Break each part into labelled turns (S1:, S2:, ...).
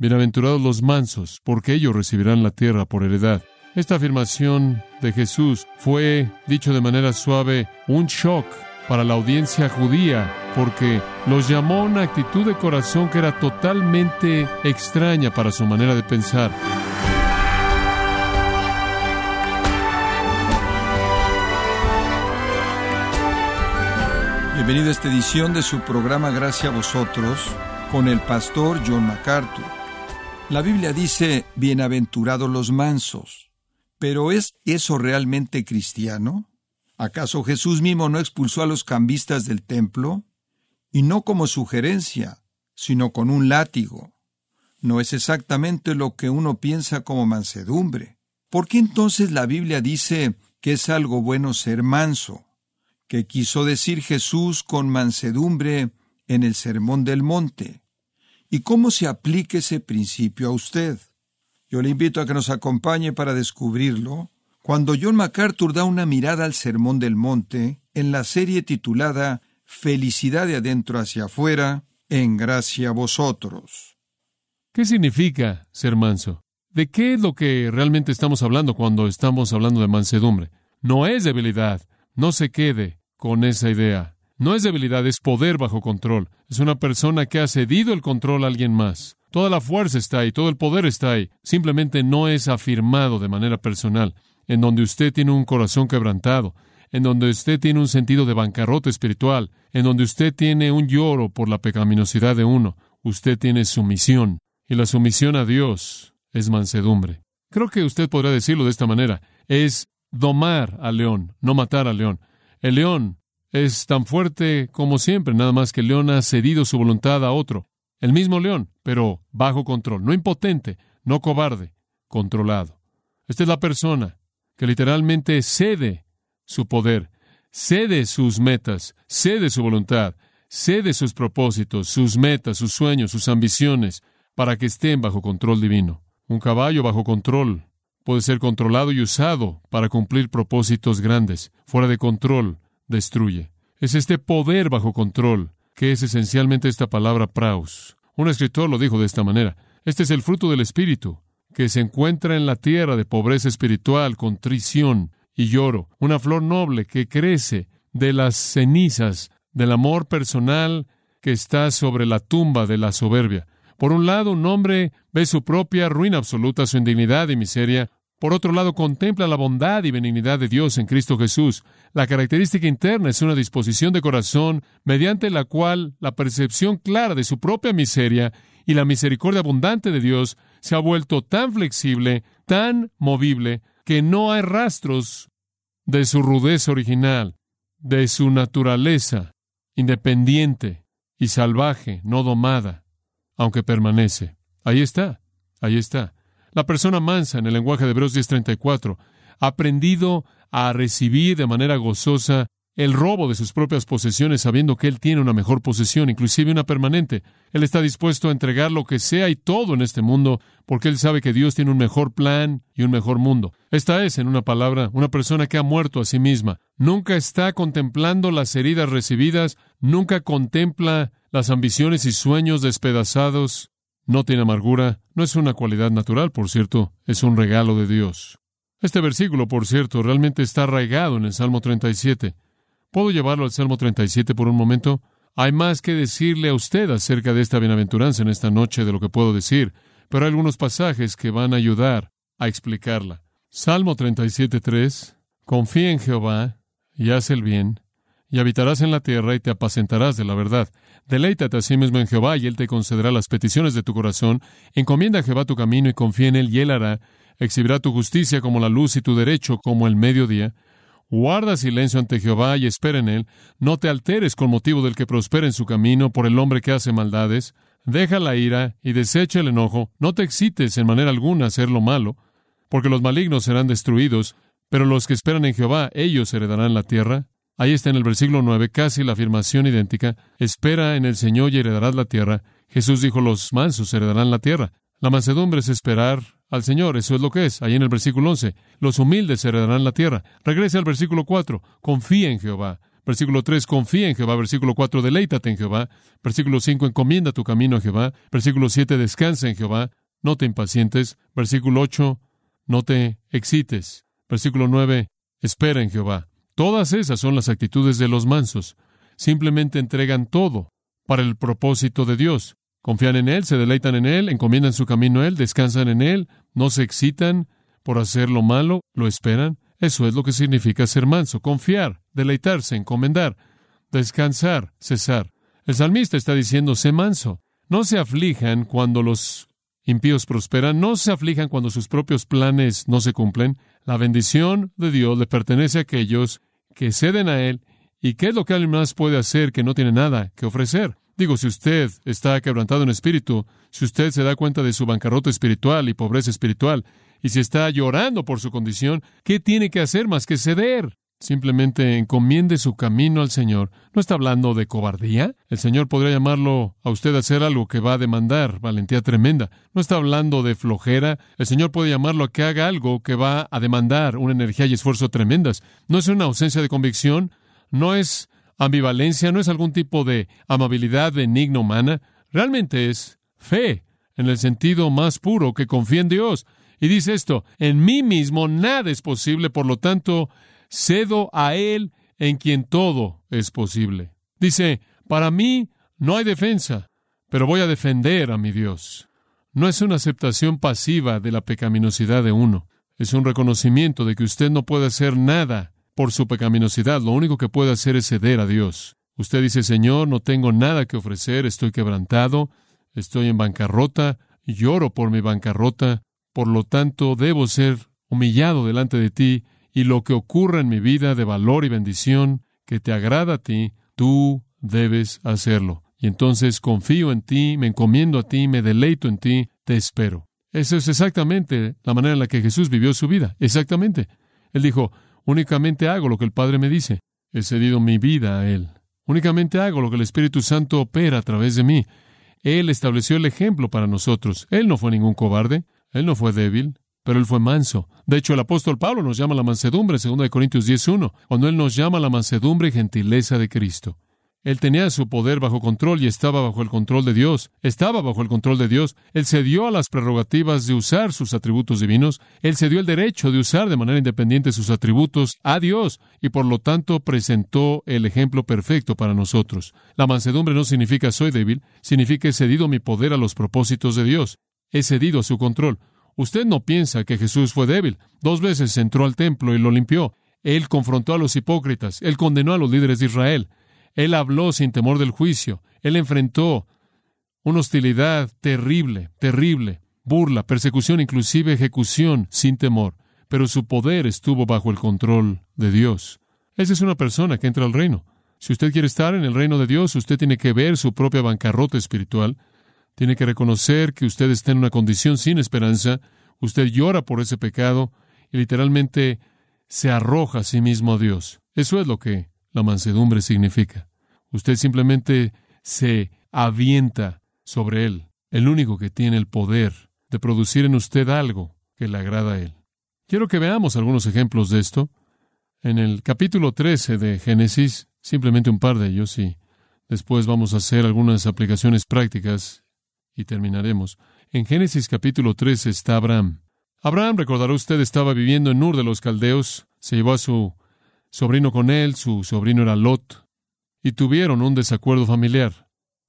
S1: Bienaventurados los mansos, porque ellos recibirán la tierra por heredad. Esta afirmación de Jesús fue, dicho de manera suave, un shock para la audiencia judía, porque los llamó a una actitud de corazón que era totalmente extraña para su manera de pensar.
S2: Bienvenido a esta edición de su programa Gracias a vosotros con el pastor John MacArthur. La Biblia dice, bienaventurados los mansos. Pero ¿es eso realmente cristiano? ¿Acaso Jesús mismo no expulsó a los cambistas del templo? Y no como sugerencia, sino con un látigo. No es exactamente lo que uno piensa como mansedumbre. ¿Por qué entonces la Biblia dice que es algo bueno ser manso? ¿Qué quiso decir Jesús con mansedumbre en el Sermón del Monte? y cómo se aplica ese principio a usted. Yo le invito a que nos acompañe para descubrirlo cuando John MacArthur da una mirada al Sermón del Monte en la serie titulada Felicidad de adentro hacia afuera, en gracia a vosotros.
S1: ¿Qué significa ser manso? ¿De qué es lo que realmente estamos hablando cuando estamos hablando de mansedumbre? No es debilidad, no se quede con esa idea. No es debilidad, es poder bajo control. Es una persona que ha cedido el control a alguien más. Toda la fuerza está ahí, todo el poder está ahí. Simplemente no es afirmado de manera personal. En donde usted tiene un corazón quebrantado, en donde usted tiene un sentido de bancarrota espiritual, en donde usted tiene un lloro por la pecaminosidad de uno, usted tiene sumisión. Y la sumisión a Dios es mansedumbre. Creo que usted podrá decirlo de esta manera. Es domar al león, no matar al león. El león es tan fuerte como siempre, nada más que el león ha cedido su voluntad a otro. El mismo león, pero bajo control, no impotente, no cobarde, controlado. Esta es la persona que literalmente cede su poder, cede sus metas, cede su voluntad, cede sus propósitos, sus metas, sus sueños, sus ambiciones, para que estén bajo control divino. Un caballo bajo control puede ser controlado y usado para cumplir propósitos grandes. Fuera de control, destruye. Es este poder bajo control, que es esencialmente esta palabra praus. Un escritor lo dijo de esta manera. Este es el fruto del Espíritu, que se encuentra en la tierra de pobreza espiritual, contrición y lloro, una flor noble que crece de las cenizas del amor personal que está sobre la tumba de la soberbia. Por un lado, un hombre ve su propia ruina absoluta, su indignidad y miseria. Por otro lado, contempla la bondad y benignidad de Dios en Cristo Jesús. La característica interna es una disposición de corazón mediante la cual la percepción clara de su propia miseria y la misericordia abundante de Dios se ha vuelto tan flexible, tan movible, que no hay rastros de su rudeza original, de su naturaleza independiente y salvaje, no domada, aunque permanece. Ahí está, ahí está. La persona mansa, en el lenguaje de Hebreos 10:34, ha aprendido a recibir de manera gozosa el robo de sus propias posesiones, sabiendo que él tiene una mejor posesión, inclusive una permanente. Él está dispuesto a entregar lo que sea y todo en este mundo, porque él sabe que Dios tiene un mejor plan y un mejor mundo. Esta es, en una palabra, una persona que ha muerto a sí misma. Nunca está contemplando las heridas recibidas, nunca contempla las ambiciones y sueños despedazados no tiene amargura, no es una cualidad natural, por cierto, es un regalo de Dios. Este versículo, por cierto, realmente está arraigado en el Salmo 37. ¿Puedo llevarlo al Salmo 37 por un momento? Hay más que decirle a usted acerca de esta bienaventuranza en esta noche de lo que puedo decir, pero hay algunos pasajes que van a ayudar a explicarla. Salmo 37.3 Confía en Jehová y haz el bien, y habitarás en la tierra y te apacentarás de la verdad. Deleítate a sí mismo en Jehová y Él te concederá las peticiones de tu corazón. Encomienda a Jehová tu camino y confía en Él y Él hará. Exhibirá tu justicia como la luz y tu derecho como el mediodía. Guarda silencio ante Jehová y espera en Él. No te alteres con motivo del que prospera en su camino por el hombre que hace maldades. Deja la ira y desecha el enojo. No te excites en manera alguna a hacer lo malo, porque los malignos serán destruidos, pero los que esperan en Jehová, ellos heredarán la tierra. Ahí está en el versículo 9, casi la afirmación idéntica. Espera en el Señor y heredarás la tierra. Jesús dijo, los mansos heredarán la tierra. La mansedumbre es esperar al Señor, eso es lo que es. Ahí en el versículo 11, los humildes heredarán la tierra. Regrese al versículo 4, confía en Jehová. Versículo 3, confía en Jehová. Versículo 4, deleítate en Jehová. Versículo 5, encomienda tu camino a Jehová. Versículo 7, descansa en Jehová. No te impacientes. Versículo 8, no te excites. Versículo 9, espera en Jehová. Todas esas son las actitudes de los mansos. Simplemente entregan todo para el propósito de Dios. Confían en Él, se deleitan en Él, encomiendan su camino a Él, descansan en Él, no se excitan por hacer lo malo, lo esperan. Eso es lo que significa ser manso, confiar, deleitarse, encomendar, descansar, cesar. El salmista está diciendo, sé manso. No se aflijan cuando los impíos prosperan, no se aflijan cuando sus propios planes no se cumplen. La bendición de Dios le pertenece a aquellos que ceden a Él y qué es lo que alguien más puede hacer que no tiene nada que ofrecer. Digo, si usted está quebrantado en espíritu, si usted se da cuenta de su bancarrota espiritual y pobreza espiritual, y si está llorando por su condición, ¿qué tiene que hacer más que ceder? Simplemente encomiende su camino al Señor. No está hablando de cobardía. El Señor podría llamarlo a usted a hacer algo que va a demandar valentía tremenda. No está hablando de flojera. El Señor puede llamarlo a que haga algo que va a demandar una energía y esfuerzo tremendas. No es una ausencia de convicción. No es ambivalencia. No es algún tipo de amabilidad benigna humana. Realmente es fe en el sentido más puro que confía en Dios. Y dice esto, en mí mismo nada es posible, por lo tanto, cedo a Él en quien todo es posible. Dice, para mí no hay defensa, pero voy a defender a mi Dios. No es una aceptación pasiva de la pecaminosidad de uno, es un reconocimiento de que usted no puede hacer nada por su pecaminosidad, lo único que puede hacer es ceder a Dios. Usted dice, Señor, no tengo nada que ofrecer, estoy quebrantado, estoy en bancarrota, lloro por mi bancarrota, por lo tanto debo ser humillado delante de ti y lo que ocurra en mi vida de valor y bendición que te agrada a ti, tú debes hacerlo. Y entonces confío en ti, me encomiendo a ti, me deleito en ti, te espero. Eso es exactamente la manera en la que Jesús vivió su vida, exactamente. Él dijo, únicamente hago lo que el Padre me dice, he cedido mi vida a Él, únicamente hago lo que el Espíritu Santo opera a través de mí. Él estableció el ejemplo para nosotros, Él no fue ningún cobarde, Él no fue débil, pero él fue manso. De hecho, el apóstol Pablo nos llama la mansedumbre, 2 Corintios 10.1, cuando él nos llama la mansedumbre y gentileza de Cristo. Él tenía su poder bajo control y estaba bajo el control de Dios. Estaba bajo el control de Dios. Él cedió a las prerrogativas de usar sus atributos divinos. Él cedió el derecho de usar de manera independiente sus atributos a Dios y por lo tanto presentó el ejemplo perfecto para nosotros. La mansedumbre no significa soy débil, significa he cedido mi poder a los propósitos de Dios. He cedido a su control. Usted no piensa que Jesús fue débil. Dos veces entró al templo y lo limpió. Él confrontó a los hipócritas. Él condenó a los líderes de Israel. Él habló sin temor del juicio. Él enfrentó una hostilidad terrible, terrible, burla, persecución, inclusive ejecución, sin temor. Pero su poder estuvo bajo el control de Dios. Esa es una persona que entra al reino. Si usted quiere estar en el reino de Dios, usted tiene que ver su propia bancarrota espiritual. Tiene que reconocer que usted está en una condición sin esperanza. Usted llora por ese pecado y literalmente se arroja a sí mismo a Dios. Eso es lo que la mansedumbre significa. Usted simplemente se avienta sobre Él, el único que tiene el poder de producir en usted algo que le agrada a Él. Quiero que veamos algunos ejemplos de esto. En el capítulo 13 de Génesis, simplemente un par de ellos, y después vamos a hacer algunas aplicaciones prácticas y terminaremos. En Génesis capítulo 3 está Abraham. Abraham, recordará usted, estaba viviendo en Ur de los Caldeos, se llevó a su sobrino con él, su sobrino era Lot, y tuvieron un desacuerdo familiar.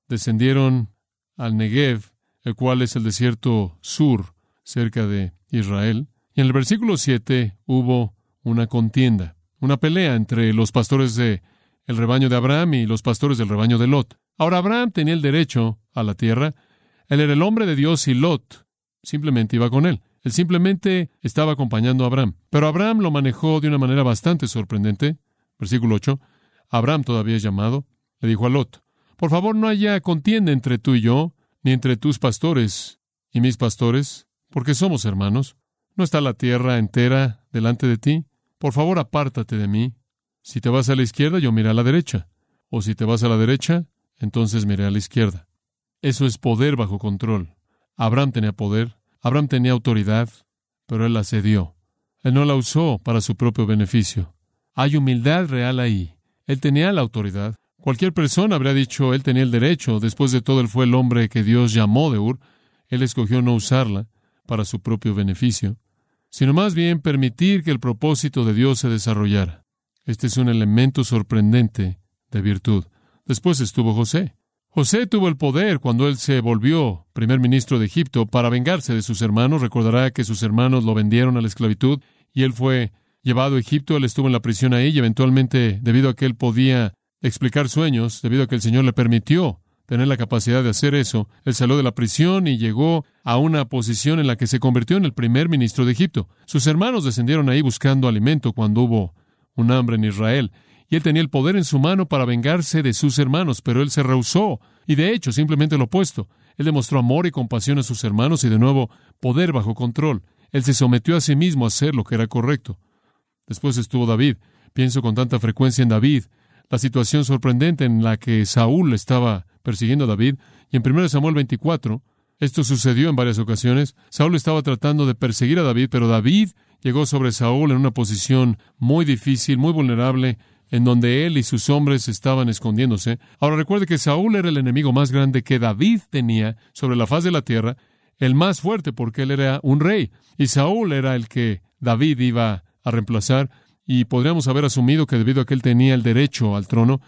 S1: Descendieron al Negev, el cual es el desierto sur, cerca de Israel. Y en el versículo 7 hubo una contienda, una pelea entre los pastores de el rebaño de Abraham y los pastores del rebaño de Lot. Ahora Abraham tenía el derecho a la tierra, él era el hombre de Dios y Lot simplemente iba con él. Él simplemente estaba acompañando a Abraham. Pero Abraham lo manejó de una manera bastante sorprendente. Versículo 8. Abraham todavía es llamado. Le dijo a Lot, por favor no haya contienda entre tú y yo, ni entre tus pastores y mis pastores, porque somos hermanos. ¿No está la tierra entera delante de ti? Por favor apártate de mí. Si te vas a la izquierda, yo miré a la derecha. O si te vas a la derecha, entonces miré a la izquierda. Eso es poder bajo control. Abraham tenía poder, Abraham tenía autoridad, pero él la cedió. Él no la usó para su propio beneficio. Hay humildad real ahí. Él tenía la autoridad. Cualquier persona habría dicho, él tenía el derecho. Después de todo, él fue el hombre que Dios llamó de Ur. Él escogió no usarla para su propio beneficio, sino más bien permitir que el propósito de Dios se desarrollara. Este es un elemento sorprendente de virtud. Después estuvo José. José tuvo el poder cuando él se volvió primer ministro de Egipto para vengarse de sus hermanos. Recordará que sus hermanos lo vendieron a la esclavitud y él fue llevado a Egipto, él estuvo en la prisión ahí y eventualmente, debido a que él podía explicar sueños, debido a que el Señor le permitió tener la capacidad de hacer eso, él salió de la prisión y llegó a una posición en la que se convirtió en el primer ministro de Egipto. Sus hermanos descendieron ahí buscando alimento cuando hubo un hambre en Israel y él tenía el poder en su mano para vengarse de sus hermanos, pero él se rehusó, y de hecho simplemente lo opuesto. Él demostró amor y compasión a sus hermanos y de nuevo poder bajo control. Él se sometió a sí mismo a hacer lo que era correcto. Después estuvo David. Pienso con tanta frecuencia en David, la situación sorprendente en la que Saúl estaba persiguiendo a David, y en 1 Samuel 24, esto sucedió en varias ocasiones, Saúl estaba tratando de perseguir a David, pero David llegó sobre Saúl en una posición muy difícil, muy vulnerable, en donde él y sus hombres estaban escondiéndose. Ahora recuerde que Saúl era el enemigo más grande que David tenía sobre la faz de la tierra, el más fuerte porque él era un rey, y Saúl era el que David iba a reemplazar, y podríamos haber asumido que debido a que él tenía el derecho al trono,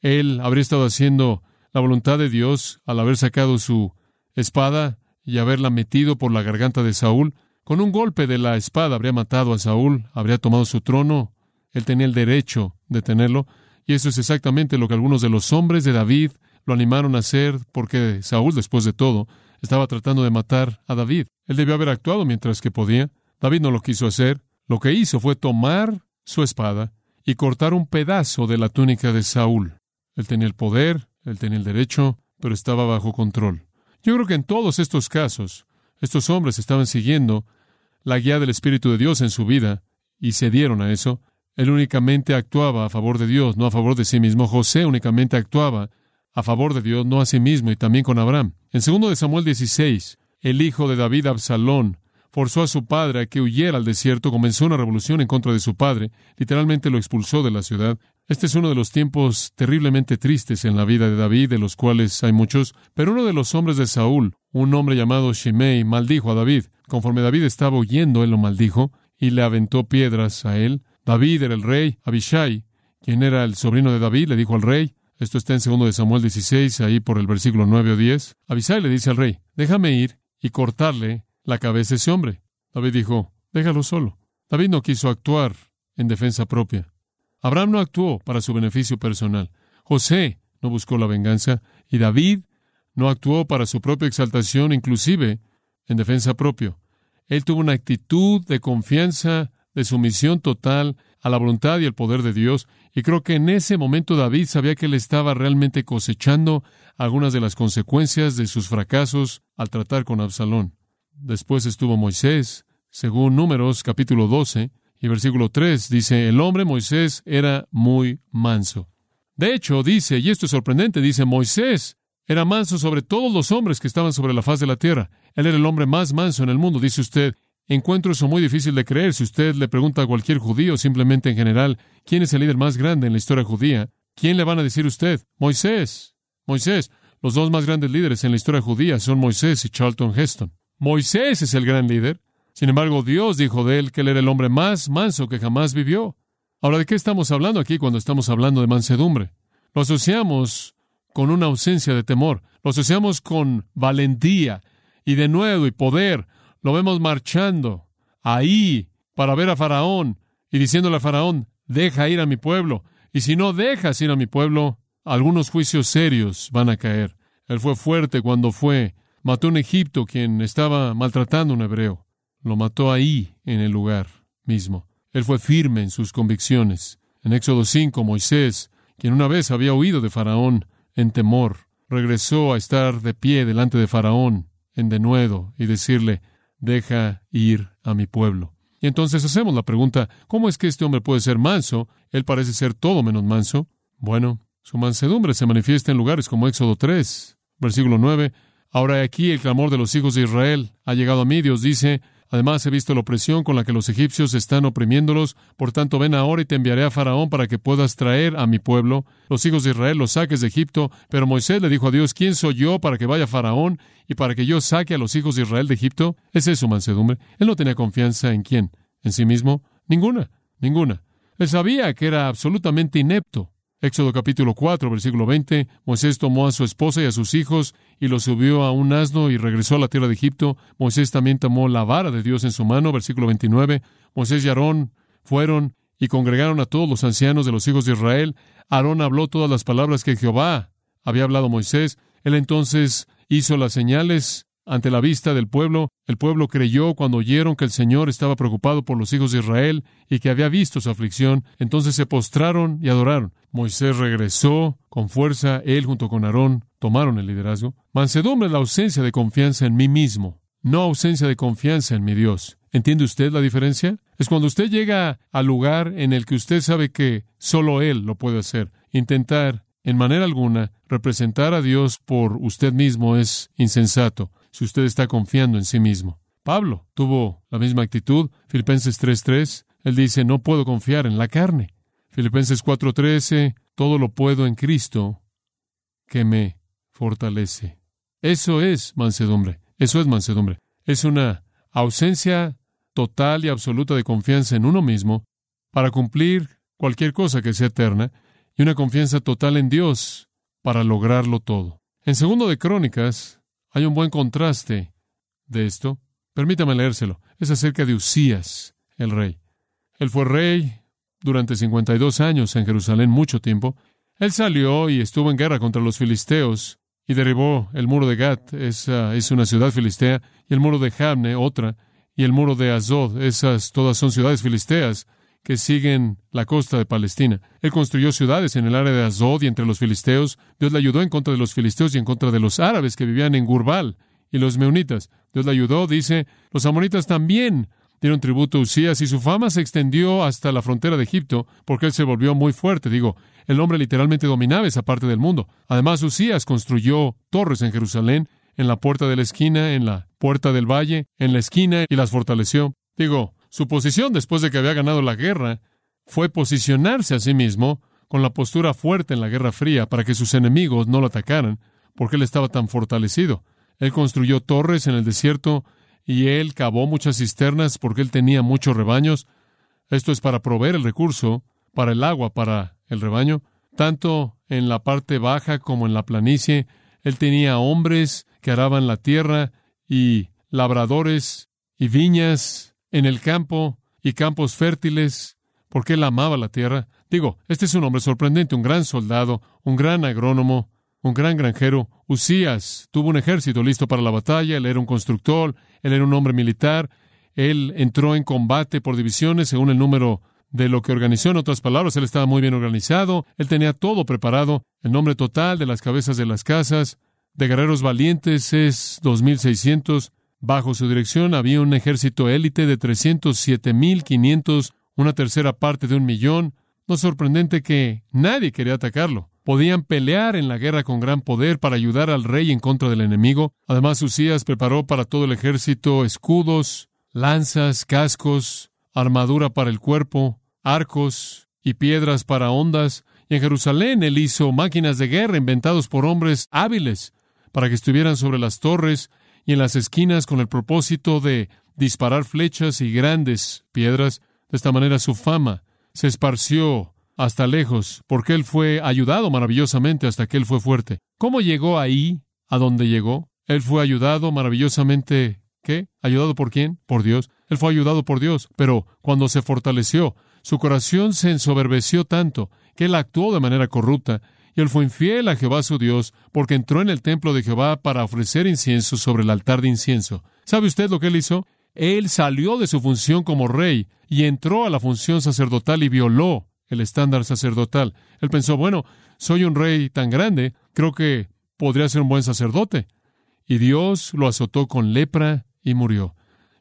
S1: él habría estado haciendo la voluntad de Dios al haber sacado su espada y haberla metido por la garganta de Saúl. Con un golpe de la espada habría matado a Saúl, habría tomado su trono, él tenía el derecho de tenerlo. Y eso es exactamente lo que algunos de los hombres de David lo animaron a hacer, porque Saúl, después de todo, estaba tratando de matar a David. Él debió haber actuado mientras que podía. David no lo quiso hacer. Lo que hizo fue tomar su espada y cortar un pedazo de la túnica de Saúl. Él tenía el poder, él tenía el derecho, pero estaba bajo control. Yo creo que en todos estos casos, estos hombres estaban siguiendo la guía del Espíritu de Dios en su vida y cedieron a eso. Él únicamente actuaba a favor de Dios, no a favor de sí mismo. José únicamente actuaba a favor de Dios, no a sí mismo, y también con Abraham. En 2 de Samuel 16, el hijo de David Absalón forzó a su padre a que huyera al desierto, comenzó una revolución en contra de su padre, literalmente lo expulsó de la ciudad. Este es uno de los tiempos terriblemente tristes en la vida de David, de los cuales hay muchos, pero uno de los hombres de Saúl, un hombre llamado Shimei, maldijo a David. Conforme David estaba huyendo, él lo maldijo y le aventó piedras a él. David era el rey, Abishai, quien era el sobrino de David, le dijo al rey, esto está en 2 de Samuel 16, ahí por el versículo 9 o 10, Abishai le dice al rey, déjame ir y cortarle la cabeza a ese hombre. David dijo, déjalo solo. David no quiso actuar en defensa propia. Abraham no actuó para su beneficio personal. José no buscó la venganza y David no actuó para su propia exaltación, inclusive en defensa propia. Él tuvo una actitud de confianza de sumisión total a la voluntad y el poder de Dios. Y creo que en ese momento David sabía que él estaba realmente cosechando algunas de las consecuencias de sus fracasos al tratar con Absalón. Después estuvo Moisés, según Números capítulo 12 y versículo 3, dice, el hombre Moisés era muy manso. De hecho, dice, y esto es sorprendente, dice, Moisés era manso sobre todos los hombres que estaban sobre la faz de la tierra. Él era el hombre más manso en el mundo, dice usted. Encuentro eso muy difícil de creer. Si usted le pregunta a cualquier judío, simplemente en general, ¿quién es el líder más grande en la historia judía? ¿Quién le van a decir usted? Moisés. Moisés. Los dos más grandes líderes en la historia judía son Moisés y Charlton Heston. Moisés es el gran líder. Sin embargo, Dios dijo de él que él era el hombre más manso que jamás vivió. Ahora, ¿de qué estamos hablando aquí cuando estamos hablando de mansedumbre? Lo asociamos con una ausencia de temor, lo asociamos con valentía y de nuevo y poder, lo vemos marchando ahí para ver a Faraón y diciéndole a Faraón, deja ir a mi pueblo. Y si no dejas ir a mi pueblo, algunos juicios serios van a caer. Él fue fuerte cuando fue. Mató a un Egipto quien estaba maltratando a un hebreo. Lo mató ahí, en el lugar mismo. Él fue firme en sus convicciones. En Éxodo 5, Moisés, quien una vez había huido de Faraón en temor, regresó a estar de pie delante de Faraón en denuedo y decirle, deja ir a mi pueblo. Y entonces hacemos la pregunta, ¿cómo es que este hombre puede ser manso? Él parece ser todo menos manso. Bueno, su mansedumbre se manifiesta en lugares como Éxodo 3, versículo 9. Ahora aquí el clamor de los hijos de Israel ha llegado a mí, Dios dice, Además, he visto la opresión con la que los egipcios están oprimiéndolos. Por tanto, ven ahora y te enviaré a Faraón para que puedas traer a mi pueblo, los hijos de Israel, los saques de Egipto. Pero Moisés le dijo a Dios, ¿quién soy yo para que vaya Faraón y para que yo saque a los hijos de Israel de Egipto? es su mansedumbre. Él no tenía confianza en quién, en sí mismo. Ninguna, ninguna. Él sabía que era absolutamente inepto Éxodo capítulo 4, versículo 20, Moisés tomó a su esposa y a sus hijos y los subió a un asno y regresó a la tierra de Egipto. Moisés también tomó la vara de Dios en su mano, versículo 29. Moisés y Aarón fueron y congregaron a todos los ancianos de los hijos de Israel. Aarón habló todas las palabras que Jehová había hablado a Moisés. Él entonces hizo las señales ante la vista del pueblo. El pueblo creyó cuando oyeron que el Señor estaba preocupado por los hijos de Israel y que había visto su aflicción. Entonces se postraron y adoraron. Moisés regresó con fuerza, él junto con Aarón tomaron el liderazgo. Mansedumbre es la ausencia de confianza en mí mismo, no ausencia de confianza en mi Dios. ¿Entiende usted la diferencia? Es cuando usted llega al lugar en el que usted sabe que solo Él lo puede hacer. Intentar, en manera alguna, representar a Dios por usted mismo es insensato si usted está confiando en sí mismo. Pablo tuvo la misma actitud. Filipenses 3.3, él dice, no puedo confiar en la carne. Filipenses 4.13, todo lo puedo en Cristo que me fortalece. Eso es mansedumbre, eso es mansedumbre. Es una ausencia total y absoluta de confianza en uno mismo para cumplir cualquier cosa que sea eterna y una confianza total en Dios para lograrlo todo. En segundo de Crónicas, hay un buen contraste de esto. Permítame leérselo. Es acerca de Usías, el rey. Él fue rey durante 52 años en Jerusalén, mucho tiempo. Él salió y estuvo en guerra contra los filisteos y derribó el muro de Gat, esa ah, es una ciudad filistea, y el muro de Jamne, otra, y el muro de Azod, esas todas son ciudades filisteas que siguen la costa de Palestina. Él construyó ciudades en el área de Azod y entre los filisteos. Dios le ayudó en contra de los filisteos y en contra de los árabes que vivían en Gurbal y los meunitas. Dios le ayudó, dice, los Amoritas también dieron tributo a Usías y su fama se extendió hasta la frontera de Egipto porque él se volvió muy fuerte. Digo, el hombre literalmente dominaba esa parte del mundo. Además, Usías construyó torres en Jerusalén, en la puerta de la esquina, en la puerta del valle, en la esquina y las fortaleció. Digo, su posición después de que había ganado la guerra fue posicionarse a sí mismo con la postura fuerte en la Guerra Fría para que sus enemigos no lo atacaran, porque él estaba tan fortalecido. Él construyó torres en el desierto y él cavó muchas cisternas porque él tenía muchos rebaños. Esto es para proveer el recurso para el agua para el rebaño, tanto en la parte baja como en la planicie. Él tenía hombres que araban la tierra y labradores y viñas en el campo y campos fértiles, porque él amaba la tierra. Digo, este es un hombre sorprendente, un gran soldado, un gran agrónomo, un gran granjero. Usías tuvo un ejército listo para la batalla, él era un constructor, él era un hombre militar, él entró en combate por divisiones según el número de lo que organizó. En otras palabras, él estaba muy bien organizado, él tenía todo preparado, el nombre total de las cabezas de las casas, de guerreros valientes es 2600, Bajo su dirección había un ejército élite de 307.500, una tercera parte de un millón. No sorprendente que nadie quería atacarlo. Podían pelear en la guerra con gran poder para ayudar al rey en contra del enemigo. Además, Usías preparó para todo el ejército escudos, lanzas, cascos, armadura para el cuerpo, arcos y piedras para ondas. Y en Jerusalén él hizo máquinas de guerra inventados por hombres hábiles para que estuvieran sobre las torres y en las esquinas con el propósito de disparar flechas y grandes piedras. De esta manera su fama se esparció hasta lejos, porque él fue ayudado maravillosamente hasta que él fue fuerte. ¿Cómo llegó ahí, a donde llegó? Él fue ayudado maravillosamente. ¿Qué? ¿Ayudado por quién? Por Dios. Él fue ayudado por Dios, pero cuando se fortaleció, su corazón se ensoberbeció tanto que él actuó de manera corrupta y él fue infiel a Jehová su Dios, porque entró en el templo de Jehová para ofrecer incienso sobre el altar de incienso. ¿Sabe usted lo que él hizo? Él salió de su función como rey y entró a la función sacerdotal y violó el estándar sacerdotal. Él pensó, bueno, soy un rey tan grande, creo que podría ser un buen sacerdote. Y Dios lo azotó con lepra y murió.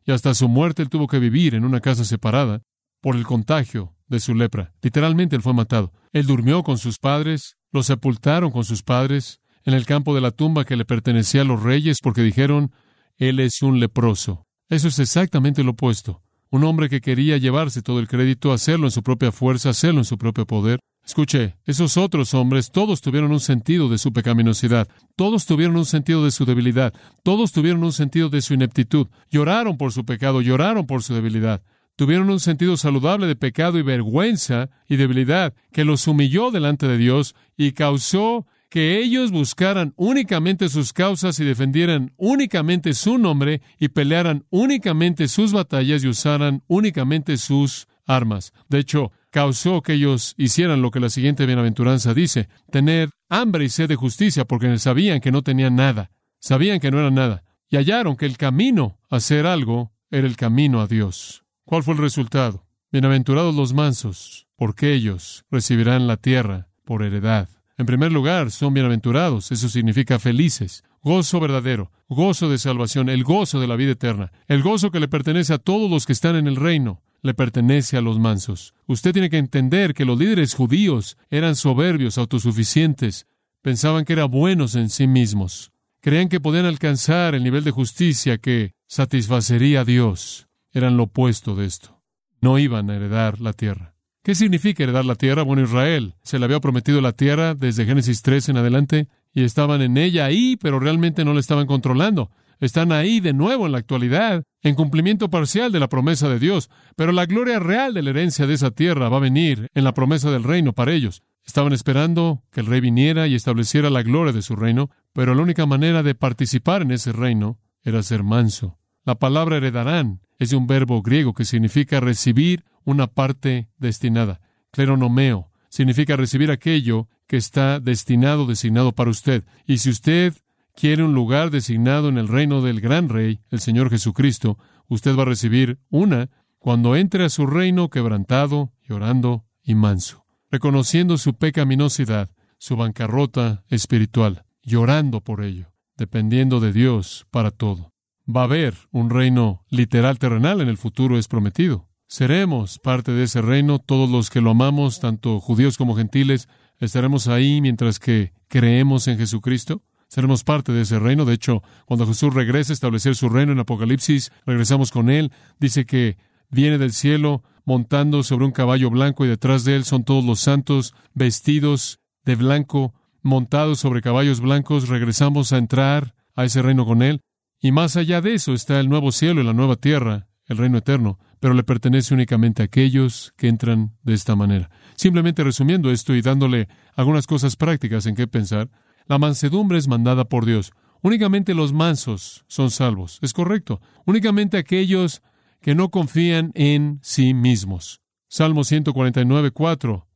S1: Y hasta su muerte él tuvo que vivir en una casa separada por el contagio de su lepra. Literalmente él fue matado. Él durmió con sus padres, lo sepultaron con sus padres en el campo de la tumba que le pertenecía a los reyes porque dijeron, Él es un leproso. Eso es exactamente lo opuesto. Un hombre que quería llevarse todo el crédito, hacerlo en su propia fuerza, hacerlo en su propio poder. Escuche, esos otros hombres todos tuvieron un sentido de su pecaminosidad, todos tuvieron un sentido de su debilidad, todos tuvieron un sentido de su ineptitud, lloraron por su pecado, lloraron por su debilidad tuvieron un sentido saludable de pecado y vergüenza y debilidad que los humilló delante de Dios y causó que ellos buscaran únicamente sus causas y defendieran únicamente su nombre y pelearan únicamente sus batallas y usaran únicamente sus armas. De hecho, causó que ellos hicieran lo que la siguiente bienaventuranza dice, tener hambre y sed de justicia, porque sabían que no tenían nada, sabían que no era nada, y hallaron que el camino a hacer algo era el camino a Dios. ¿Cuál fue el resultado? Bienaventurados los mansos, porque ellos recibirán la tierra por heredad. En primer lugar, son bienaventurados, eso significa felices, gozo verdadero, gozo de salvación, el gozo de la vida eterna, el gozo que le pertenece a todos los que están en el reino, le pertenece a los mansos. Usted tiene que entender que los líderes judíos eran soberbios, autosuficientes, pensaban que eran buenos en sí mismos, creían que podían alcanzar el nivel de justicia que satisfacería a Dios eran lo opuesto de esto. No iban a heredar la tierra. ¿Qué significa heredar la tierra? Bueno, Israel se le había prometido la tierra desde Génesis 3 en adelante y estaban en ella ahí, pero realmente no la estaban controlando. Están ahí de nuevo en la actualidad, en cumplimiento parcial de la promesa de Dios, pero la gloria real de la herencia de esa tierra va a venir en la promesa del reino para ellos. Estaban esperando que el rey viniera y estableciera la gloria de su reino, pero la única manera de participar en ese reino era ser manso la palabra heredarán es de un verbo griego que significa recibir una parte destinada. Cleronomeo significa recibir aquello que está destinado, designado para usted. Y si usted quiere un lugar designado en el reino del gran rey, el Señor Jesucristo, usted va a recibir una cuando entre a su reino quebrantado, llorando y manso, reconociendo su pecaminosidad, su bancarrota espiritual, llorando por ello, dependiendo de Dios para todo va a haber un reino literal terrenal en el futuro, es prometido. Seremos parte de ese reino, todos los que lo amamos, tanto judíos como gentiles, estaremos ahí mientras que creemos en Jesucristo. Seremos parte de ese reino. De hecho, cuando Jesús regrese a establecer su reino en Apocalipsis, regresamos con él. Dice que viene del cielo montando sobre un caballo blanco y detrás de él son todos los santos vestidos de blanco, montados sobre caballos blancos. Regresamos a entrar a ese reino con él. Y más allá de eso está el nuevo cielo y la nueva tierra, el reino eterno, pero le pertenece únicamente a aquellos que entran de esta manera. Simplemente resumiendo esto y dándole algunas cosas prácticas en qué pensar, la mansedumbre es mandada por Dios. Únicamente los mansos son salvos, es correcto. Únicamente aquellos que no confían en sí mismos. Salmo 149,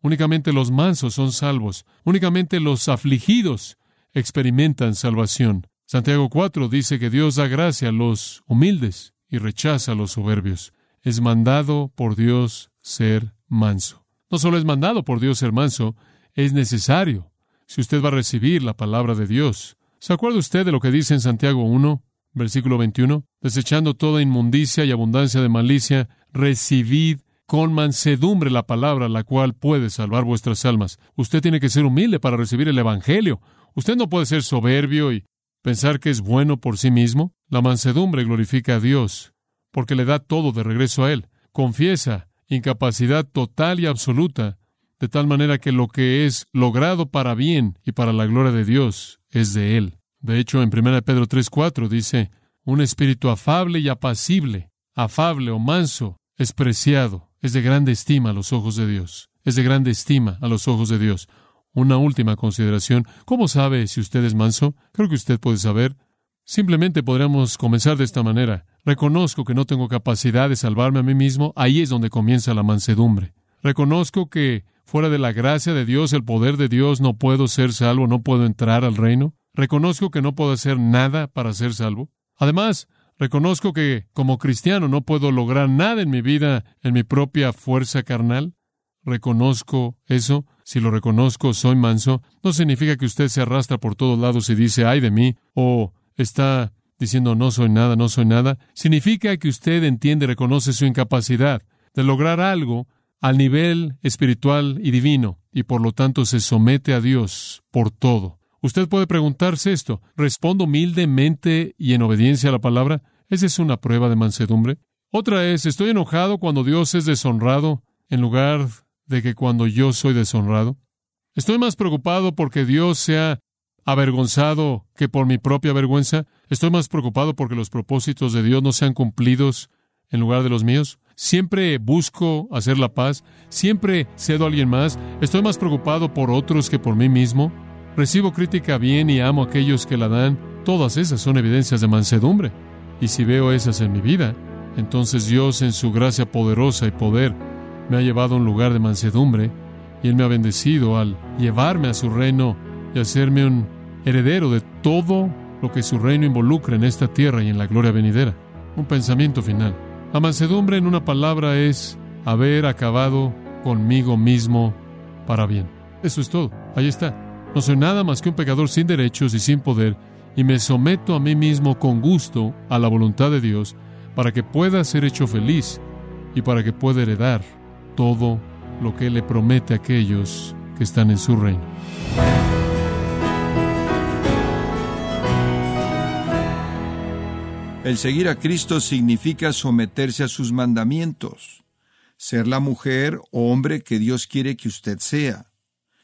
S1: Únicamente los mansos son salvos. Únicamente los afligidos experimentan salvación. Santiago 4 dice que Dios da gracia a los humildes y rechaza a los soberbios. Es mandado por Dios ser manso. No solo es mandado por Dios ser manso, es necesario si usted va a recibir la palabra de Dios. ¿Se acuerda usted de lo que dice en Santiago 1, versículo 21? Desechando toda inmundicia y abundancia de malicia, recibid con mansedumbre la palabra la cual puede salvar vuestras almas. Usted tiene que ser humilde para recibir el Evangelio. Usted no puede ser soberbio y pensar que es bueno por sí mismo. La mansedumbre glorifica a Dios, porque le da todo de regreso a Él. Confiesa incapacidad total y absoluta, de tal manera que lo que es logrado para bien y para la gloria de Dios es de Él. De hecho, en 1 Pedro 3:4 dice, un espíritu afable y apacible, afable o manso, es preciado, es de grande estima a los ojos de Dios, es de grande estima a los ojos de Dios. Una última consideración. ¿Cómo sabe si usted es manso? Creo que usted puede saber. Simplemente podríamos comenzar de esta manera. Reconozco que no tengo capacidad de salvarme a mí mismo. Ahí es donde comienza la mansedumbre. Reconozco que fuera de la gracia de Dios, el poder de Dios, no puedo ser salvo, no puedo entrar al reino. Reconozco que no puedo hacer nada para ser salvo. Además, reconozco que como cristiano no puedo lograr nada en mi vida en mi propia fuerza carnal reconozco eso, si lo reconozco, soy manso, no significa que usted se arrastra por todos lados y dice, ay de mí, o está diciendo, no soy nada, no soy nada. Significa que usted entiende, reconoce su incapacidad de lograr algo al nivel espiritual y divino, y por lo tanto se somete a Dios por todo. Usted puede preguntarse esto, ¿respondo humildemente y en obediencia a la palabra? Esa es una prueba de mansedumbre. Otra es, ¿estoy enojado cuando Dios es deshonrado en lugar de que cuando yo soy deshonrado? ¿Estoy más preocupado porque Dios sea avergonzado que por mi propia vergüenza? ¿Estoy más preocupado porque los propósitos de Dios no sean cumplidos en lugar de los míos? Siempre busco hacer la paz, siempre cedo a alguien más, estoy más preocupado por otros que por mí mismo. Recibo crítica bien y amo a aquellos que la dan. Todas esas son evidencias de mansedumbre. Y si veo esas en mi vida, entonces Dios en su gracia poderosa y poder me ha llevado a un lugar de mansedumbre, y Él me ha bendecido al llevarme a su reino y hacerme un heredero de todo lo que su reino involucra en esta tierra y en la gloria venidera. Un pensamiento final. La mansedumbre en una palabra es haber acabado conmigo mismo para bien. Eso es todo. Ahí está. No soy nada más que un pecador sin derechos y sin poder, y me someto a mí mismo con gusto a la voluntad de Dios para que pueda ser hecho feliz y para que pueda heredar todo lo que le promete a aquellos que están en su reino.
S2: El seguir a Cristo significa someterse a sus mandamientos, ser la mujer o hombre que Dios quiere que usted sea.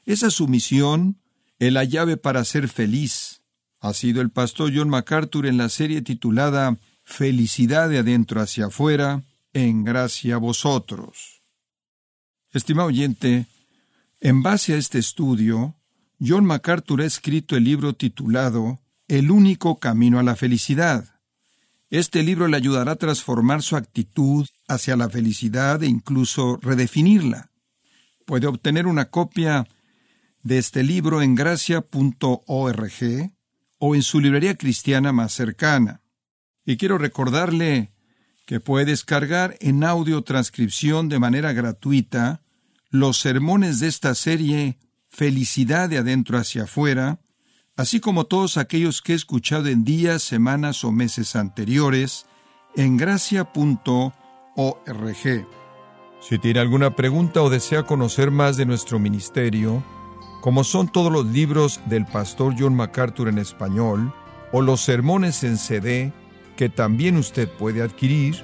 S2: Esa sumisión es la llave para ser feliz. Ha sido el pastor John MacArthur en la serie titulada Felicidad de adentro hacia afuera, en gracia a vosotros. Estimado oyente, en base a este estudio, John MacArthur ha escrito el libro titulado El único camino a la felicidad. Este libro le ayudará a transformar su actitud hacia la felicidad e incluso redefinirla. Puede obtener una copia de este libro en gracia.org o en su librería cristiana más cercana. Y quiero recordarle que puede descargar en audio transcripción de manera gratuita los sermones de esta serie Felicidad de adentro hacia afuera, así como todos aquellos que he escuchado en días, semanas o meses anteriores en gracia.org. Si tiene alguna pregunta o desea conocer más de nuestro ministerio, como son todos los libros del pastor John MacArthur en español o los sermones en CD que también usted puede adquirir,